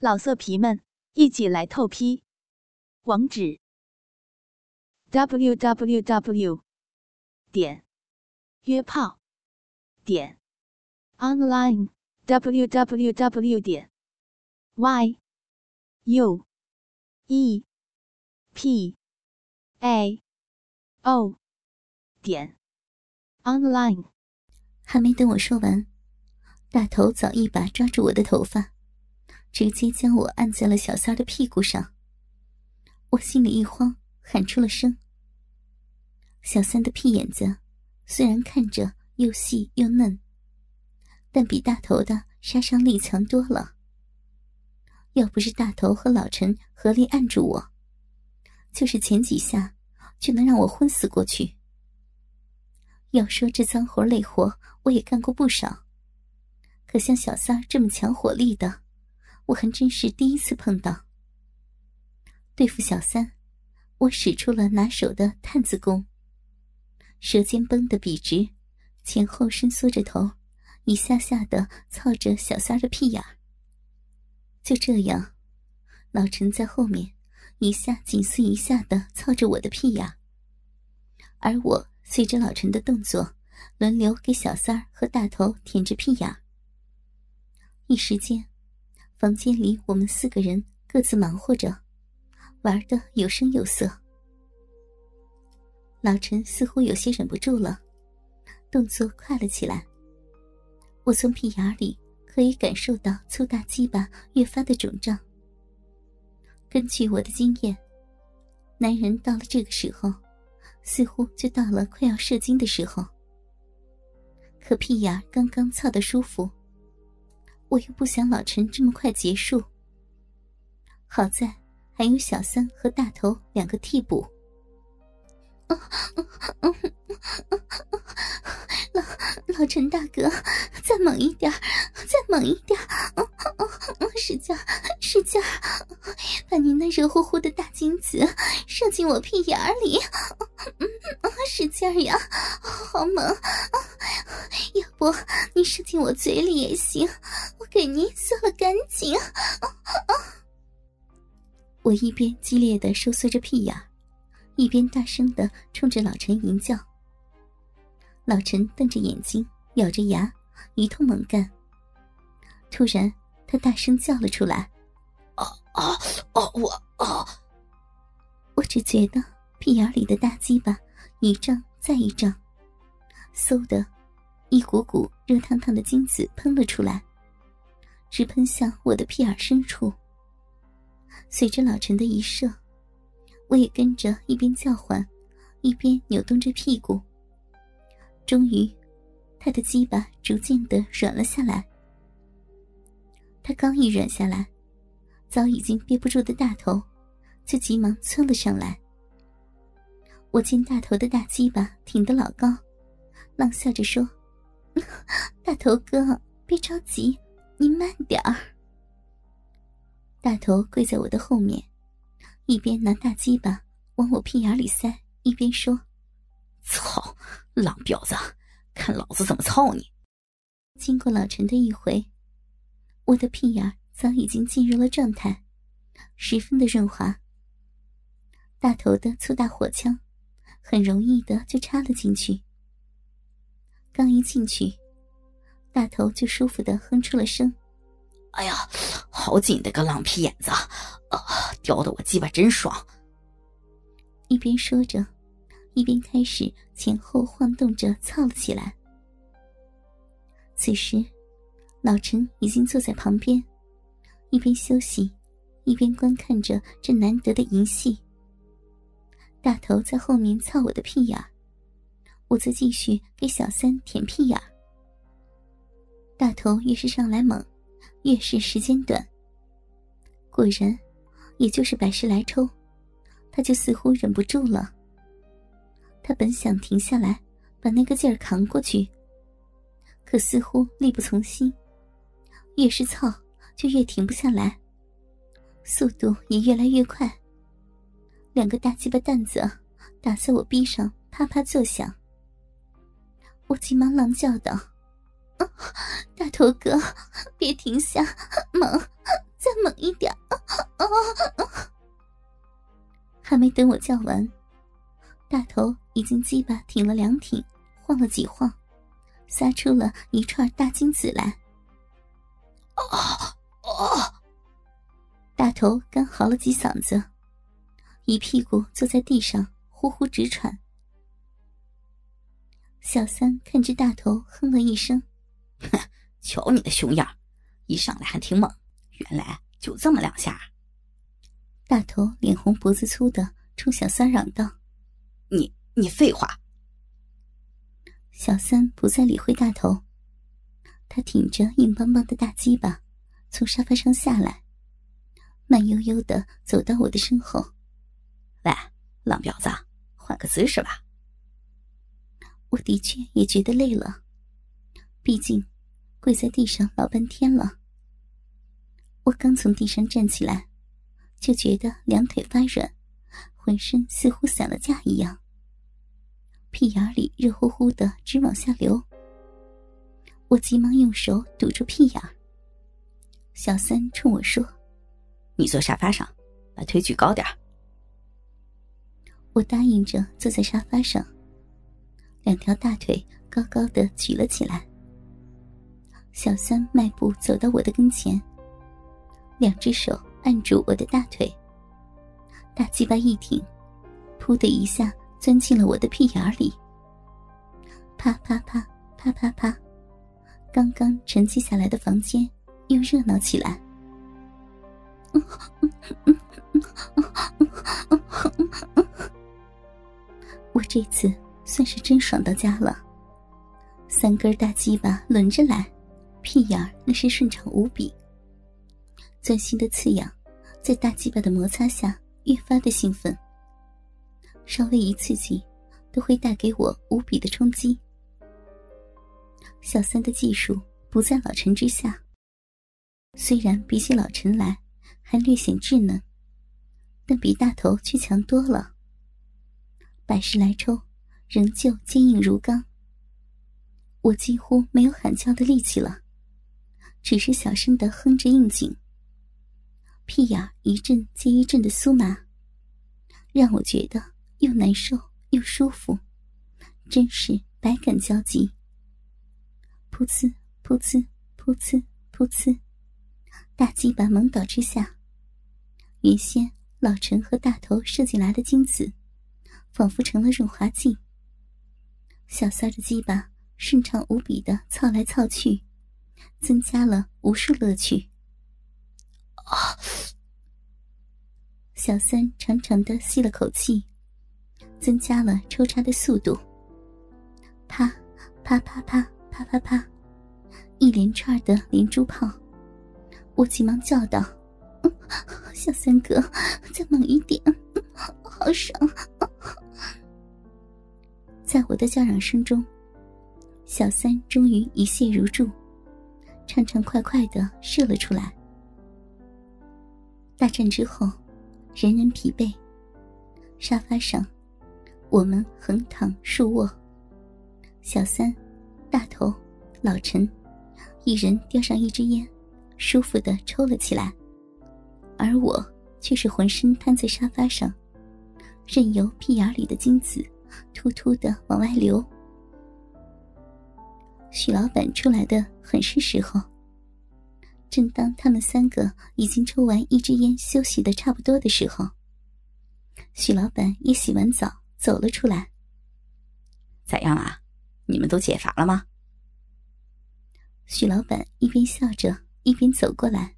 老色皮们，一起来透批！网址：w w w 点约炮点 online w w w 点 y u e p a o 点 online。还没等我说完，大头早一把抓住我的头发。直接将我按在了小三的屁股上，我心里一慌，喊出了声。小三的屁眼子虽然看着又细又嫩，但比大头的杀伤力强多了。要不是大头和老陈合力按住我，就是前几下就能让我昏死过去。要说这脏活累活，我也干过不少，可像小三这么强火力的。我还真是第一次碰到。对付小三，我使出了拿手的探子功。舌尖绷得笔直，前后伸缩着头，一下下的操着小三的屁眼就这样，老陈在后面一下紧似一下的操着我的屁眼而我随着老陈的动作，轮流给小三和大头舔着屁眼一时间。房间里，我们四个人各自忙活着，玩的有声有色。老陈似乎有些忍不住了，动作快了起来。我从屁眼里可以感受到粗大鸡巴越发的肿胀。根据我的经验，男人到了这个时候，似乎就到了快要射精的时候。可屁眼刚刚操的舒服。我又不想老陈这么快结束。好在还有小三和大头两个替补。老 老陈大哥，再猛一点，再猛一点！使劲，使劲，把您那热乎乎的大精子射进我屁眼里！使劲呀，好猛！要不你射进我嘴里也行，我给您嗦了干净。我一边激烈的收缩着屁眼。一边大声的冲着老陈吟叫，老陈瞪着眼睛，咬着牙，一通猛干。突然，他大声叫了出来：“啊啊啊！我啊！”我只觉得屁眼里的大鸡巴一胀再一胀，嗖的，一股股热烫烫的精子喷了出来，直喷向我的屁眼深处。随着老陈的一射。我也跟着一边叫唤，一边扭动着屁股。终于，他的鸡巴逐渐的软了下来。他刚一软下来，早已经憋不住的大头就急忙窜了上来。我见大头的大鸡巴挺得老高，冷笑着说：“ 大头哥，别着急，你慢点儿。”大头跪在我的后面。一边拿大鸡巴往我屁眼里塞，一边说：“操，浪婊子，看老子怎么操你！”经过老陈的一回，我的屁眼早已经进入了状态，十分的润滑。大头的粗大火枪很容易的就插了进去。刚一进去，大头就舒服的哼出了声：“哎呀，好紧的个浪屁眼子！”啊！叼的我鸡巴真爽。一边说着，一边开始前后晃动着操了起来。此时，老陈已经坐在旁边，一边休息，一边观看着这难得的淫戏。大头在后面操我的屁眼，我则继续给小三舔屁眼。大头越是上来猛，越是时间短。果然。也就是百十来抽，他就似乎忍不住了。他本想停下来，把那个劲儿扛过去，可似乎力不从心，越是操就越停不下来，速度也越来越快。两个大鸡巴蛋子打在我臂上，啪啪作响。我急忙狼叫道：“啊大头哥，别停下，猛，再猛一点！还没等我叫完，大头已经鸡巴挺了两挺，晃了几晃，撒出了一串大金子来。啊啊！大头干嚎了几嗓子，一屁股坐在地上，呼呼直喘。小三看着大头，哼了一声：“哼，瞧你的熊样，一上来还挺猛，原来就这么两下。”大头脸红脖子粗的冲小三嚷道：“你你废话！”小三不再理会大头，他挺着硬邦邦的大鸡巴，从沙发上下来，慢悠悠的走到我的身后。“喂，浪婊子，换个姿势吧。”我的确也觉得累了，毕竟跪在地上老半天了。我刚从地上站起来。就觉得两腿发软，浑身似乎散了架一样，屁眼里热乎乎的直往下流。我急忙用手堵住屁眼。小三冲我说：“你坐沙发上，把腿举高点我答应着坐在沙发上，两条大腿高高的举了起来。小三迈步走到我的跟前，两只手。按住我的大腿，大鸡巴一挺，噗的一下钻进了我的屁眼里。啪啪啪啪啪啪，刚刚沉寂下来的房间又热闹起来。我这次算是真爽到家了，三根大鸡巴轮着来，屁眼那是顺畅无比。钻心的刺痒，在大鸡巴的摩擦下越发的兴奋。稍微一刺激，都会带给我无比的冲击。小三的技术不在老陈之下，虽然比起老陈来还略显稚嫩，但比大头却强多了。百十来抽，仍旧坚硬如钢。我几乎没有喊叫的力气了，只是小声的哼着应景。屁眼一阵接一阵的酥麻，让我觉得又难受又舒服，真是百感交集。噗呲噗呲噗呲噗呲，大鸡巴猛倒之下，原先老陈和大头射进来的精子，仿佛成了润滑剂。小三的鸡巴顺畅无比的操来操去，增加了无数乐趣。啊！小三长长的吸了口气，增加了抽插的速度。啪啪啪啪啪啪啪，一连串的连珠炮。我急忙叫道：“小三哥，再猛一点，好爽！”在我的叫嚷声中，小三终于一泻如注，畅畅快快的射了出来。大战之后，人人疲惫。沙发上，我们横躺竖卧。小三、大头、老陈，一人叼上一支烟，舒服的抽了起来。而我却是浑身瘫在沙发上，任由屁眼里的精子突突的往外流。许老板出来的很是时候。正当他们三个已经抽完一支烟、休息的差不多的时候，许老板也洗完澡走了出来。咋样啊？你们都解乏了吗？许老板一边笑着一边走过来。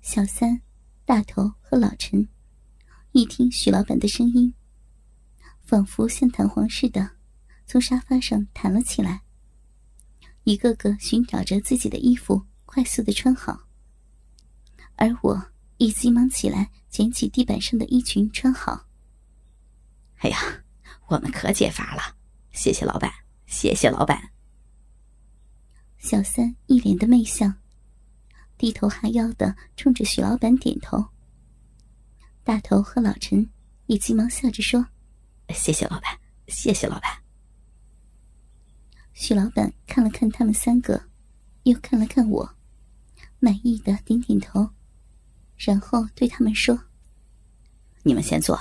小三、大头和老陈一听许老板的声音，仿佛像弹簧似的，从沙发上弹了起来，一个个寻找着自己的衣服。快速的穿好，而我也急忙起来捡起地板上的衣裙穿好。哎呀，我们可解乏了，谢谢老板，谢谢老板。小三一脸的媚笑，低头哈腰的冲着许老板点头。大头和老陈也急忙笑着说：“谢谢老板，谢谢老板。”许老板看了看他们三个，又看了看我。满意的点点头，然后对他们说：“你们先坐，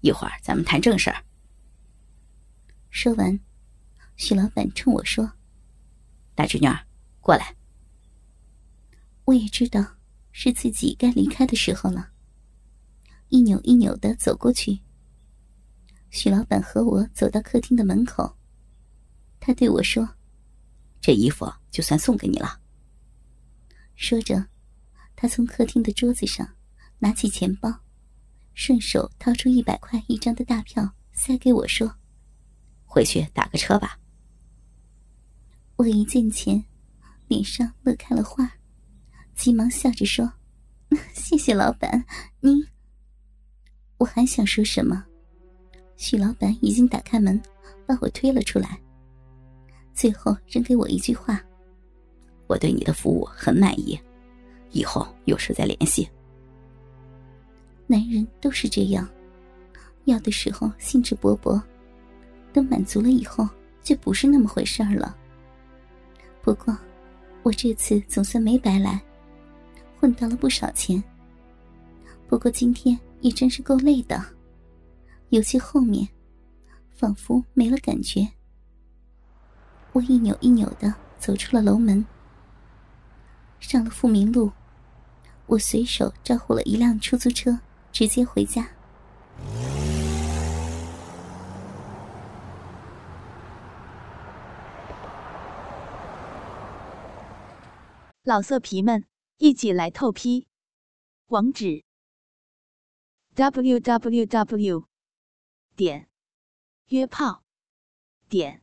一会儿咱们谈正事儿。”说完，许老板冲我说：“大侄女儿，过来。”我也知道是自己该离开的时候了，一扭一扭的走过去。许老板和我走到客厅的门口，他对我说：“这衣服就算送给你了。”说着，他从客厅的桌子上拿起钱包，顺手掏出一百块一张的大票塞给我说：“回去打个车吧。”我一见钱，脸上乐开了花，急忙笑着说：“ 谢谢老板，您……”我还想说什么，许老板已经打开门，把我推了出来，最后扔给我一句话。我对你的服务很满意，以后有事再联系。男人都是这样，要的时候兴致勃勃，等满足了以后就不是那么回事儿了。不过，我这次总算没白来，混到了不少钱。不过今天也真是够累的，尤其后面，仿佛没了感觉。我一扭一扭的走出了楼门。上了富民路，我随手招呼了一辆出租车，直接回家。老色皮们，一起来透批！网址：w w w. 点约炮点